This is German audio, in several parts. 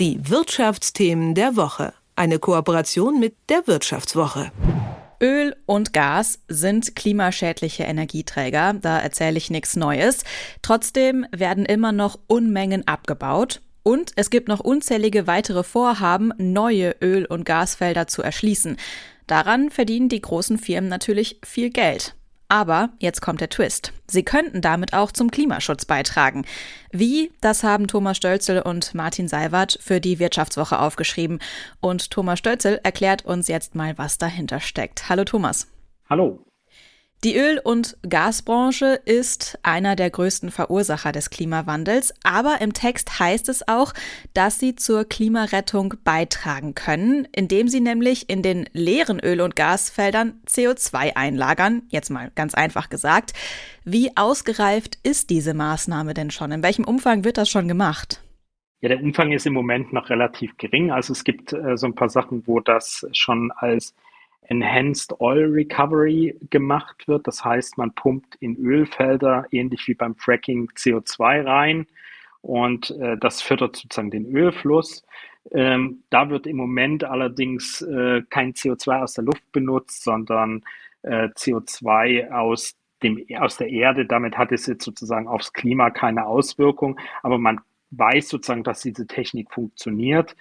Die Wirtschaftsthemen der Woche. Eine Kooperation mit der Wirtschaftswoche. Öl und Gas sind klimaschädliche Energieträger, da erzähle ich nichts Neues. Trotzdem werden immer noch Unmengen abgebaut. Und es gibt noch unzählige weitere Vorhaben, neue Öl- und Gasfelder zu erschließen. Daran verdienen die großen Firmen natürlich viel Geld. Aber jetzt kommt der Twist. Sie könnten damit auch zum Klimaschutz beitragen. Wie? Das haben Thomas Stölzel und Martin Seiwert für die Wirtschaftswoche aufgeschrieben. Und Thomas Stölzel erklärt uns jetzt mal, was dahinter steckt. Hallo Thomas. Hallo. Die Öl- und Gasbranche ist einer der größten Verursacher des Klimawandels, aber im Text heißt es auch, dass sie zur Klimarettung beitragen können, indem sie nämlich in den leeren Öl- und Gasfeldern CO2 einlagern, jetzt mal ganz einfach gesagt. Wie ausgereift ist diese Maßnahme denn schon? In welchem Umfang wird das schon gemacht? Ja, der Umfang ist im Moment noch relativ gering. Also es gibt äh, so ein paar Sachen, wo das schon als Enhanced Oil Recovery gemacht wird. Das heißt, man pumpt in Ölfelder ähnlich wie beim Fracking CO2 rein und äh, das fördert sozusagen den Ölfluss. Ähm, da wird im Moment allerdings äh, kein CO2 aus der Luft benutzt, sondern äh, CO2 aus dem, aus der Erde. Damit hat es jetzt sozusagen aufs Klima keine Auswirkung, aber man weiß sozusagen, dass diese Technik funktioniert.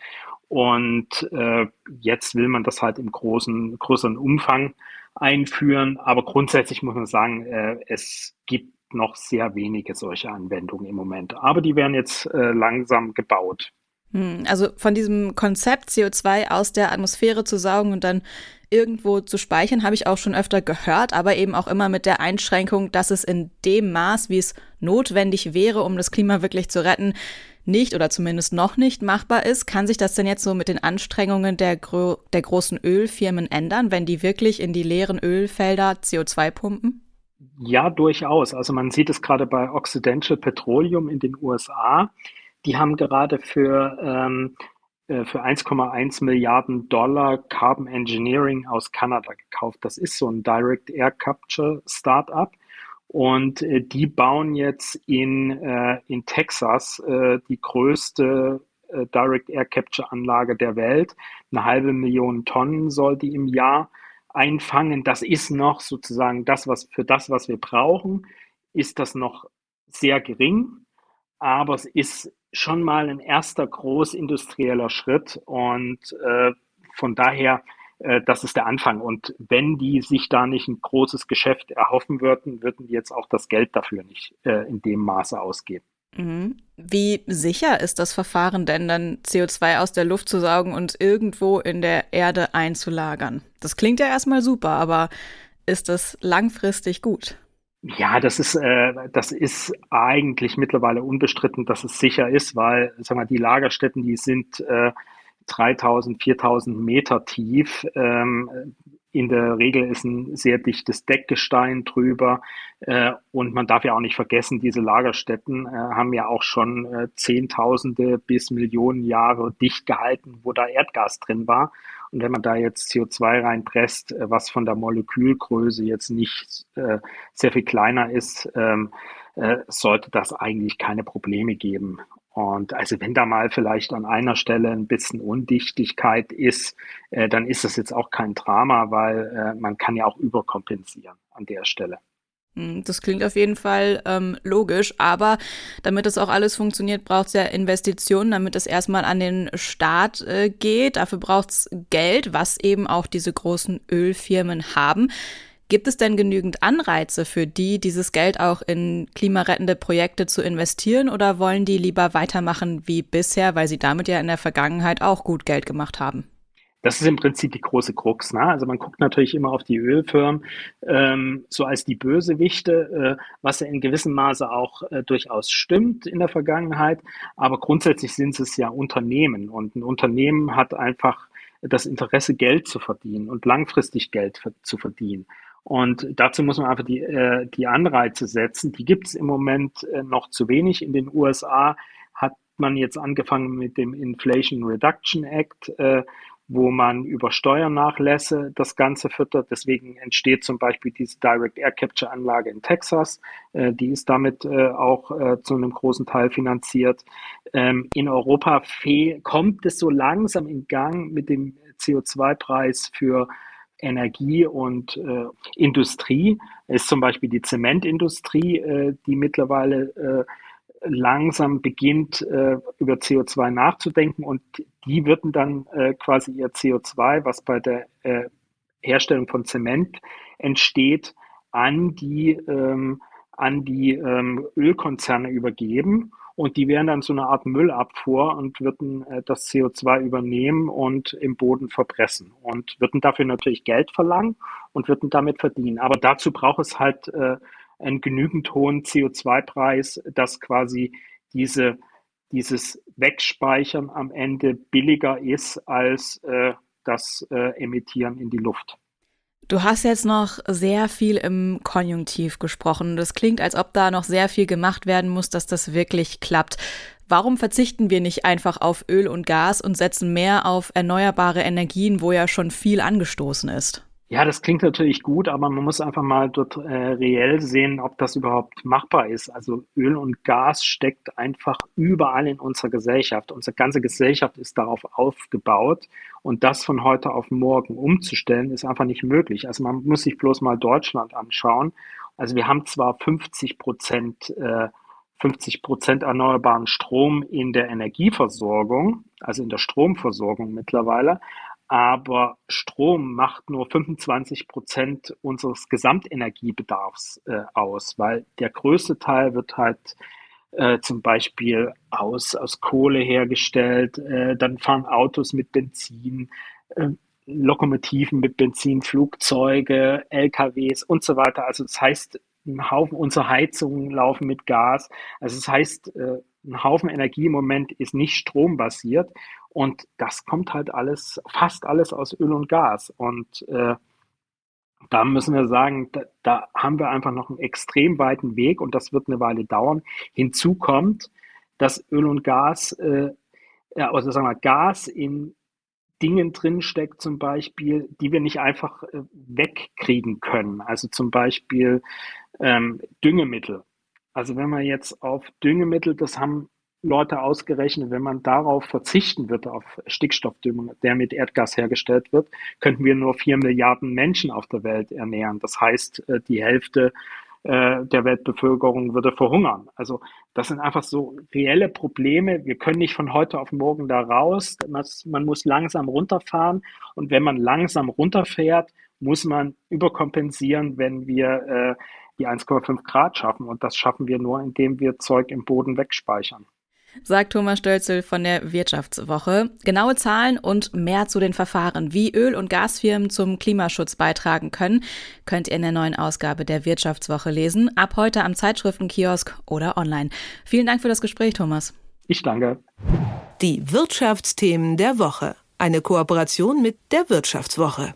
Und äh, jetzt will man das halt im großen, größeren Umfang einführen. Aber grundsätzlich muss man sagen, äh, es gibt noch sehr wenige solche Anwendungen im Moment. Aber die werden jetzt äh, langsam gebaut. Hm, also von diesem Konzept, CO2 aus der Atmosphäre zu saugen und dann irgendwo zu speichern, habe ich auch schon öfter gehört, aber eben auch immer mit der Einschränkung, dass es in dem Maß, wie es notwendig wäre, um das Klima wirklich zu retten, nicht oder zumindest noch nicht machbar ist. Kann sich das denn jetzt so mit den Anstrengungen der, Gro der großen Ölfirmen ändern, wenn die wirklich in die leeren Ölfelder CO2 pumpen? Ja, durchaus. Also man sieht es gerade bei Occidental Petroleum in den USA. Die haben gerade für, ähm, äh, für 1,1 Milliarden Dollar Carbon Engineering aus Kanada gekauft. Das ist so ein Direct Air Capture Startup. Und äh, die bauen jetzt in, äh, in Texas äh, die größte äh, Direct Air Capture Anlage der Welt. Eine halbe Million Tonnen soll die im Jahr einfangen. Das ist noch sozusagen das, was für das, was wir brauchen, ist das noch sehr gering. Aber es ist schon mal ein erster großindustrieller Schritt und äh, von daher das ist der Anfang. Und wenn die sich da nicht ein großes Geschäft erhoffen würden, würden die jetzt auch das Geld dafür nicht äh, in dem Maße ausgeben. Mhm. Wie sicher ist das Verfahren denn dann, CO2 aus der Luft zu saugen und irgendwo in der Erde einzulagern? Das klingt ja erstmal super, aber ist das langfristig gut? Ja, das ist, äh, das ist eigentlich mittlerweile unbestritten, dass es sicher ist, weil, sag mal, die Lagerstätten, die sind äh, 3000, 4000 Meter tief. Ähm, in der Regel ist ein sehr dichtes Deckgestein drüber. Äh, und man darf ja auch nicht vergessen, diese Lagerstätten äh, haben ja auch schon äh, Zehntausende bis Millionen Jahre dicht gehalten, wo da Erdgas drin war. Und wenn man da jetzt CO2 reinpresst, äh, was von der Molekülgröße jetzt nicht äh, sehr viel kleiner ist, ähm, äh, sollte das eigentlich keine Probleme geben. Und also wenn da mal vielleicht an einer Stelle ein bisschen Undichtigkeit ist, äh, dann ist das jetzt auch kein Drama, weil äh, man kann ja auch überkompensieren an der Stelle. Hm, das klingt auf jeden Fall ähm, logisch, aber damit das auch alles funktioniert, braucht es ja Investitionen, damit es erstmal an den Staat äh, geht. Dafür braucht es Geld, was eben auch diese großen Ölfirmen haben. Gibt es denn genügend Anreize für die, dieses Geld auch in klimarettende Projekte zu investieren oder wollen die lieber weitermachen wie bisher, weil sie damit ja in der Vergangenheit auch gut Geld gemacht haben? Das ist im Prinzip die große Krux. Ne? Also man guckt natürlich immer auf die Ölfirmen ähm, so als die Bösewichte, äh, was ja in gewissem Maße auch äh, durchaus stimmt in der Vergangenheit. Aber grundsätzlich sind es ja Unternehmen und ein Unternehmen hat einfach das Interesse, Geld zu verdienen und langfristig Geld zu verdienen. Und dazu muss man einfach die, äh, die Anreize setzen. Die gibt es im Moment äh, noch zu wenig. In den USA hat man jetzt angefangen mit dem Inflation Reduction Act, äh, wo man über Steuernachlässe das Ganze füttert. Deswegen entsteht zum Beispiel diese Direct Air Capture Anlage in Texas. Äh, die ist damit äh, auch äh, zu einem großen Teil finanziert. Ähm, in Europa kommt es so langsam in Gang mit dem CO2-Preis für Energie und äh, Industrie. Es ist zum Beispiel die Zementindustrie, äh, die mittlerweile äh, langsam beginnt, äh, über CO2 nachzudenken und die würden dann äh, quasi ihr CO2, was bei der äh, Herstellung von Zement entsteht, an die, ähm, an die ähm, Ölkonzerne übergeben und die wären dann so eine Art Müllabfuhr und würden äh, das CO2 übernehmen und im Boden verpressen und würden dafür natürlich Geld verlangen und würden damit verdienen. Aber dazu braucht es halt äh, einen genügend hohen CO2-Preis, dass quasi diese, dieses Wegspeichern am Ende billiger ist als äh, das äh, Emittieren in die Luft. Du hast jetzt noch sehr viel im Konjunktiv gesprochen. Das klingt, als ob da noch sehr viel gemacht werden muss, dass das wirklich klappt. Warum verzichten wir nicht einfach auf Öl und Gas und setzen mehr auf erneuerbare Energien, wo ja schon viel angestoßen ist? Ja, das klingt natürlich gut, aber man muss einfach mal dort äh, reell sehen, ob das überhaupt machbar ist. Also Öl und Gas steckt einfach überall in unserer Gesellschaft. Unsere ganze Gesellschaft ist darauf aufgebaut und das von heute auf morgen umzustellen, ist einfach nicht möglich. Also man muss sich bloß mal Deutschland anschauen. Also wir haben zwar 50 Prozent äh, 50 Prozent erneuerbaren Strom in der Energieversorgung, also in der Stromversorgung mittlerweile, aber Strom macht nur 25 Prozent unseres Gesamtenergiebedarfs äh, aus, weil der größte Teil wird halt äh, zum Beispiel aus, aus Kohle hergestellt, äh, dann fahren Autos mit Benzin, äh, Lokomotiven mit Benzin, Flugzeuge, LKWs und so weiter. Also das heißt, ein Haufen unserer Heizungen laufen mit Gas. Also das heißt, äh, ein Haufen Energie im Moment ist nicht strombasiert und das kommt halt alles, fast alles aus Öl und Gas. Und äh, da müssen wir sagen, da, da, haben wir einfach noch einen extrem weiten Weg und das wird eine Weile dauern. Hinzu kommt, dass Öl und Gas, äh, also sagen wir Gas in Dingen drinsteckt, zum Beispiel, die wir nicht einfach äh, wegkriegen können. Also zum Beispiel ähm, Düngemittel. Also wenn man jetzt auf Düngemittel, das haben Leute ausgerechnet, wenn man darauf verzichten würde, auf Stickstoffdüngung, der mit Erdgas hergestellt wird, könnten wir nur vier Milliarden Menschen auf der Welt ernähren. Das heißt, äh, die Hälfte äh, der Weltbevölkerung würde verhungern. Also das sind einfach so reelle Probleme. Wir können nicht von heute auf morgen da raus. Man muss langsam runterfahren. Und wenn man langsam runterfährt, muss man überkompensieren, wenn wir äh, die 1,5 Grad schaffen. Und das schaffen wir nur, indem wir Zeug im Boden wegspeichern sagt Thomas Stölzel von der Wirtschaftswoche. Genaue Zahlen und mehr zu den Verfahren, wie Öl- und Gasfirmen zum Klimaschutz beitragen können, könnt ihr in der neuen Ausgabe der Wirtschaftswoche lesen. Ab heute am Zeitschriftenkiosk oder online. Vielen Dank für das Gespräch, Thomas. Ich danke. Die Wirtschaftsthemen der Woche. Eine Kooperation mit der Wirtschaftswoche.